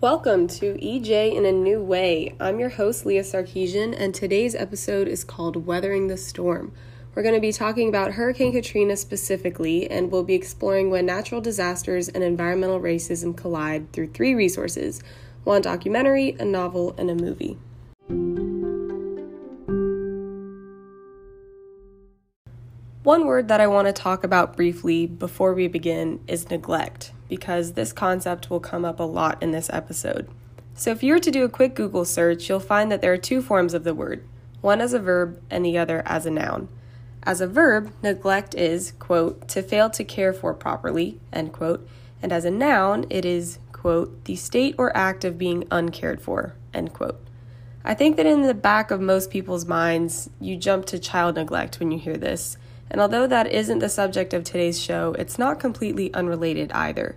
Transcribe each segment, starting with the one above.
Welcome to EJ in a New Way. I'm your host, Leah Sarkeesian, and today's episode is called Weathering the Storm. We're going to be talking about Hurricane Katrina specifically, and we'll be exploring when natural disasters and environmental racism collide through three resources one documentary, a novel, and a movie. One word that I want to talk about briefly before we begin is neglect, because this concept will come up a lot in this episode. So, if you were to do a quick Google search, you'll find that there are two forms of the word one as a verb and the other as a noun. As a verb, neglect is, quote, to fail to care for properly, end quote, and as a noun, it is, quote, the state or act of being uncared for, end quote. I think that in the back of most people's minds, you jump to child neglect when you hear this and although that isn't the subject of today's show, it's not completely unrelated either.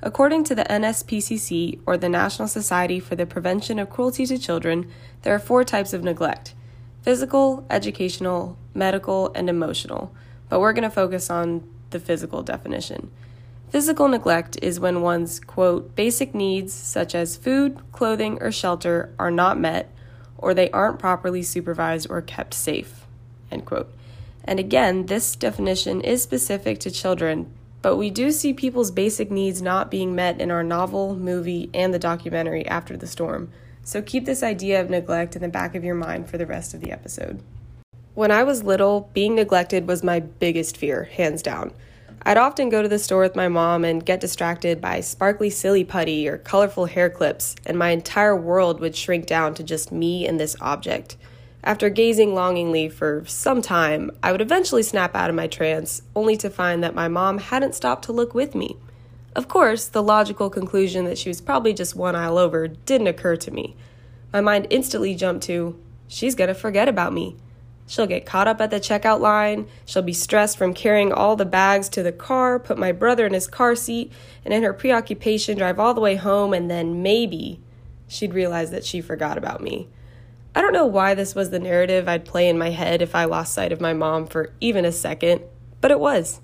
According to the NSPCC, or the National Society for the Prevention of Cruelty to Children, there are four types of neglect physical, educational, medical, and emotional. But we're going to focus on the physical definition. Physical neglect is when one's, quote, basic needs such as food, clothing, or shelter are not met, or they aren't properly supervised or kept safe, end quote. And again, this definition is specific to children, but we do see people's basic needs not being met in our novel, movie, and the documentary After the Storm. So keep this idea of neglect in the back of your mind for the rest of the episode. When I was little, being neglected was my biggest fear, hands down. I'd often go to the store with my mom and get distracted by sparkly silly putty or colorful hair clips, and my entire world would shrink down to just me and this object. After gazing longingly for some time, I would eventually snap out of my trance, only to find that my mom hadn't stopped to look with me. Of course, the logical conclusion that she was probably just one aisle over didn't occur to me. My mind instantly jumped to, she's gonna forget about me. She'll get caught up at the checkout line, she'll be stressed from carrying all the bags to the car, put my brother in his car seat, and in her preoccupation drive all the way home, and then maybe she'd realize that she forgot about me. I don't know why this was the narrative I'd play in my head if I lost sight of my mom for even a second, but it was.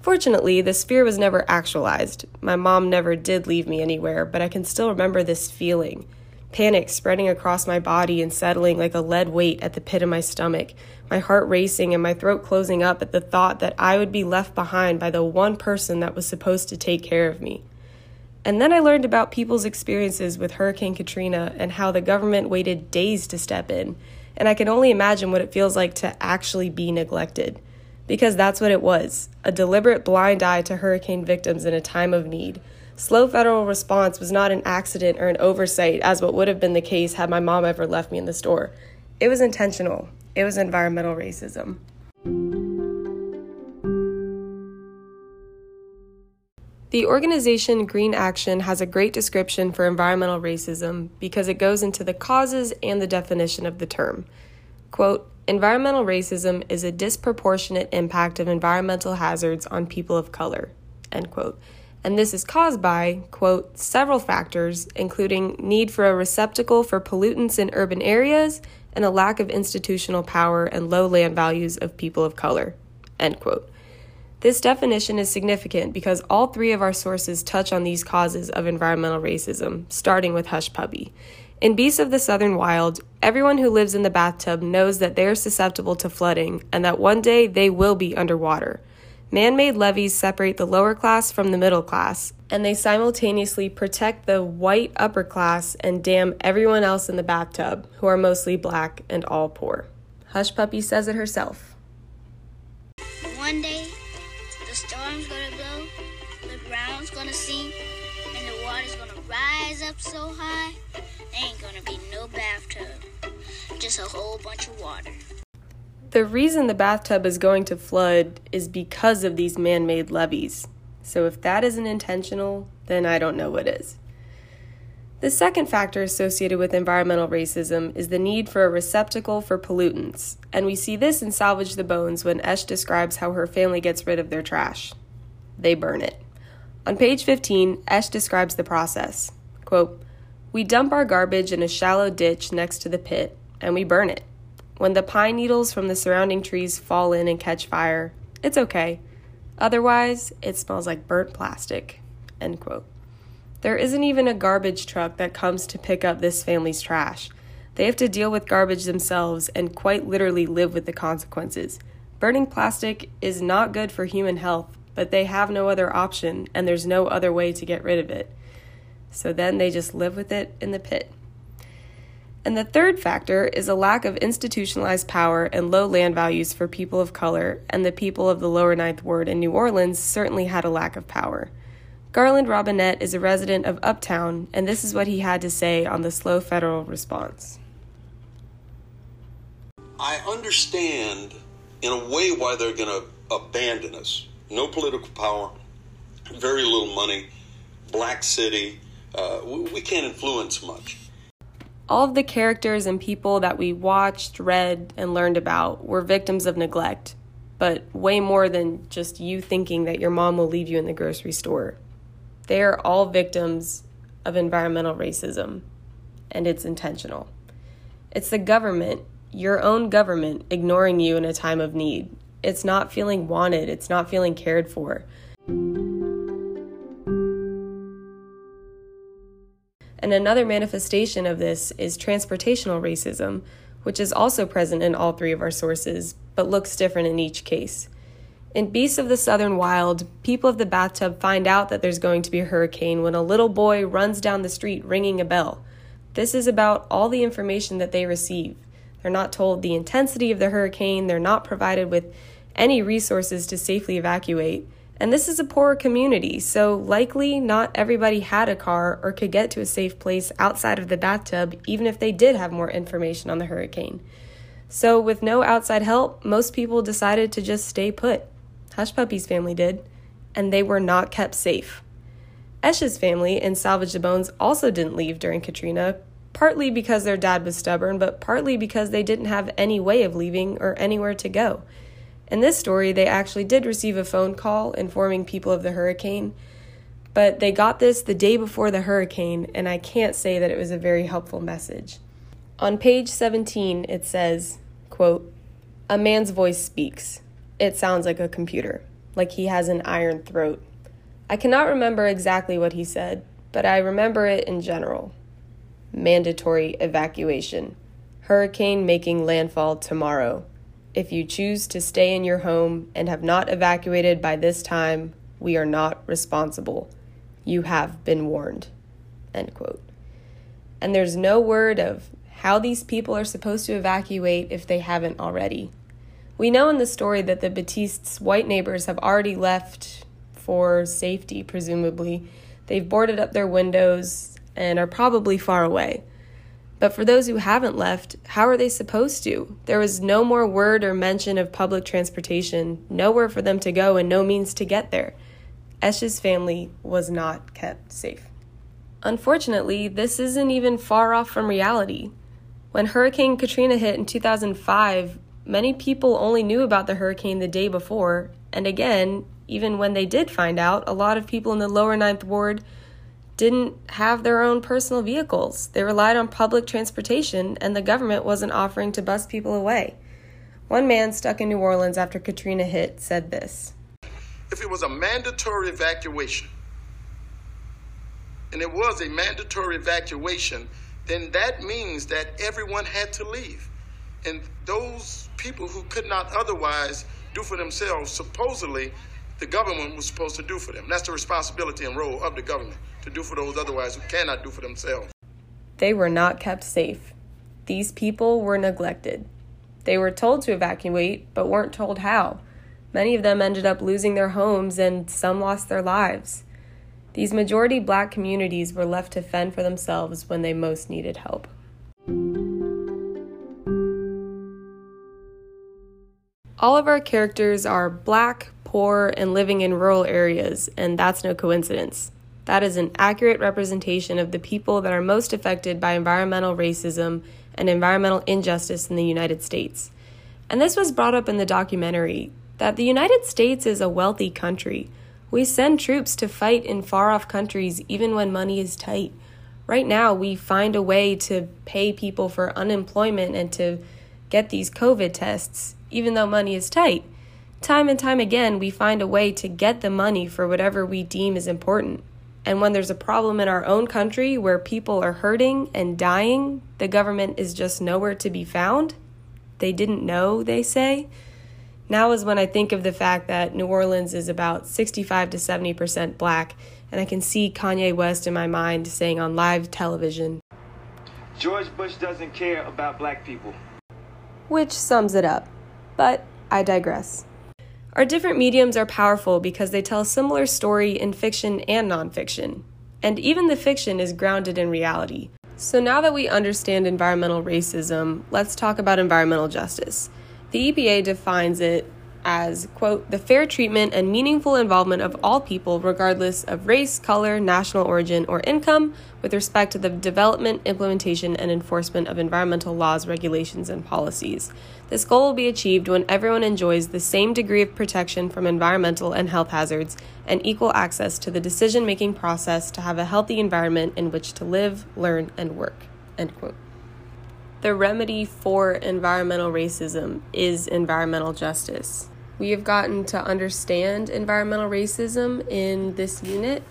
Fortunately, this fear was never actualized. My mom never did leave me anywhere, but I can still remember this feeling panic spreading across my body and settling like a lead weight at the pit of my stomach, my heart racing and my throat closing up at the thought that I would be left behind by the one person that was supposed to take care of me. And then I learned about people's experiences with Hurricane Katrina and how the government waited days to step in. And I can only imagine what it feels like to actually be neglected. Because that's what it was a deliberate blind eye to hurricane victims in a time of need. Slow federal response was not an accident or an oversight, as what would have been the case had my mom ever left me in the store. It was intentional, it was environmental racism. The organization Green Action has a great description for environmental racism because it goes into the causes and the definition of the term. Quote, Environmental racism is a disproportionate impact of environmental hazards on people of color. End quote. And this is caused by, quote, several factors, including need for a receptacle for pollutants in urban areas and a lack of institutional power and low land values of people of color. End quote. This definition is significant because all three of our sources touch on these causes of environmental racism, starting with Hushpuppy. In Beasts of the Southern Wild, everyone who lives in the bathtub knows that they are susceptible to flooding and that one day they will be underwater. Man made levees separate the lower class from the middle class, and they simultaneously protect the white upper class and damn everyone else in the bathtub, who are mostly black and all poor. Hushpuppy says it herself. One day, up so high, there ain't gonna be no bathtub, just a whole bunch of water. The reason the bathtub is going to flood is because of these man made levees. So if that isn't intentional, then I don't know what is. The second factor associated with environmental racism is the need for a receptacle for pollutants, and we see this in Salvage the Bones when Esch describes how her family gets rid of their trash. They burn it. On page 15, Esch describes the process. Quote, We dump our garbage in a shallow ditch next to the pit, and we burn it. When the pine needles from the surrounding trees fall in and catch fire, it's okay. Otherwise, it smells like burnt plastic. End quote. There isn't even a garbage truck that comes to pick up this family's trash. They have to deal with garbage themselves and quite literally live with the consequences. Burning plastic is not good for human health, but they have no other option and there's no other way to get rid of it. So then they just live with it in the pit. And the third factor is a lack of institutionalized power and low land values for people of color, and the people of the lower Ninth Ward in New Orleans certainly had a lack of power. Garland Robinette is a resident of Uptown, and this is what he had to say on the slow federal response. I understand in a way why they're going to abandon us. No political power, very little money, black city. Uh, we, we can't influence much. All of the characters and people that we watched, read, and learned about were victims of neglect, but way more than just you thinking that your mom will leave you in the grocery store. They are all victims of environmental racism, and it's intentional. It's the government your own government ignoring you in a time of need. It's not feeling wanted, it's not feeling cared for. And another manifestation of this is transportational racism, which is also present in all three of our sources, but looks different in each case. In Beasts of the Southern Wild, people of the bathtub find out that there's going to be a hurricane when a little boy runs down the street ringing a bell. This is about all the information that they receive. They're not told the intensity of the hurricane, they're not provided with any resources to safely evacuate. And this is a poor community, so likely not everybody had a car or could get to a safe place outside of the bathtub, even if they did have more information on the hurricane. So, with no outside help, most people decided to just stay put. Hushpuppy's family did, and they were not kept safe. Esch's family in Salvage the Bones also didn't leave during Katrina, partly because their dad was stubborn, but partly because they didn't have any way of leaving or anywhere to go. In this story, they actually did receive a phone call informing people of the hurricane, but they got this the day before the hurricane, and I can't say that it was a very helpful message. On page 17, it says, quote, A man's voice speaks. It sounds like a computer, like he has an iron throat. I cannot remember exactly what he said, but I remember it in general mandatory evacuation. Hurricane making landfall tomorrow. If you choose to stay in your home and have not evacuated by this time, we are not responsible. You have been warned. End quote. And there's no word of how these people are supposed to evacuate if they haven't already. We know in the story that the Batistes' white neighbors have already left for safety, presumably. They've boarded up their windows, and are probably far away. But for those who haven't left, how are they supposed to? There was no more word or mention of public transportation, nowhere for them to go, and no means to get there. Esch's family was not kept safe. Unfortunately, this isn't even far off from reality. When Hurricane Katrina hit in 2005, many people only knew about the hurricane the day before, and again, even when they did find out, a lot of people in the lower Ninth Ward didn't have their own personal vehicles. They relied on public transportation, and the government wasn't offering to bus people away. One man stuck in New Orleans after Katrina hit said this If it was a mandatory evacuation, and it was a mandatory evacuation, then that means that everyone had to leave. And those people who could not otherwise do for themselves, supposedly, the government was supposed to do for them. That's the responsibility and role of the government to do for those otherwise who cannot do for themselves. They were not kept safe. These people were neglected. They were told to evacuate, but weren't told how. Many of them ended up losing their homes and some lost their lives. These majority black communities were left to fend for themselves when they most needed help. All of our characters are black, poor, and living in rural areas, and that's no coincidence. That is an accurate representation of the people that are most affected by environmental racism and environmental injustice in the United States. And this was brought up in the documentary that the United States is a wealthy country. We send troops to fight in far off countries even when money is tight. Right now, we find a way to pay people for unemployment and to get these COVID tests, even though money is tight. Time and time again, we find a way to get the money for whatever we deem is important. And when there's a problem in our own country where people are hurting and dying, the government is just nowhere to be found. They didn't know, they say. Now is when I think of the fact that New Orleans is about 65 to 70% black, and I can see Kanye West in my mind saying on live television, George Bush doesn't care about black people. Which sums it up. But I digress. Our different mediums are powerful because they tell a similar story in fiction and nonfiction. And even the fiction is grounded in reality. So now that we understand environmental racism, let's talk about environmental justice. The EPA defines it as, quote, the fair treatment and meaningful involvement of all people, regardless of race, color, national origin, or income, with respect to the development, implementation, and enforcement of environmental laws, regulations, and policies. This goal will be achieved when everyone enjoys the same degree of protection from environmental and health hazards and equal access to the decision making process to have a healthy environment in which to live, learn, and work. End quote. The remedy for environmental racism is environmental justice. We have gotten to understand environmental racism in this unit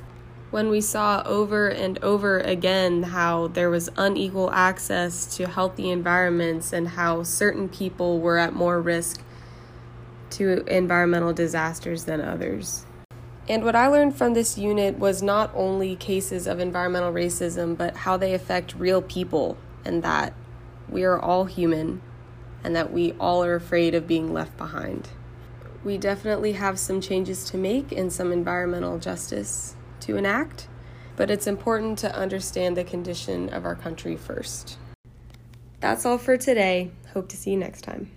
when we saw over and over again how there was unequal access to healthy environments and how certain people were at more risk to environmental disasters than others. And what I learned from this unit was not only cases of environmental racism, but how they affect real people, and that we are all human, and that we all are afraid of being left behind. We definitely have some changes to make and some environmental justice to enact, but it's important to understand the condition of our country first. That's all for today. Hope to see you next time.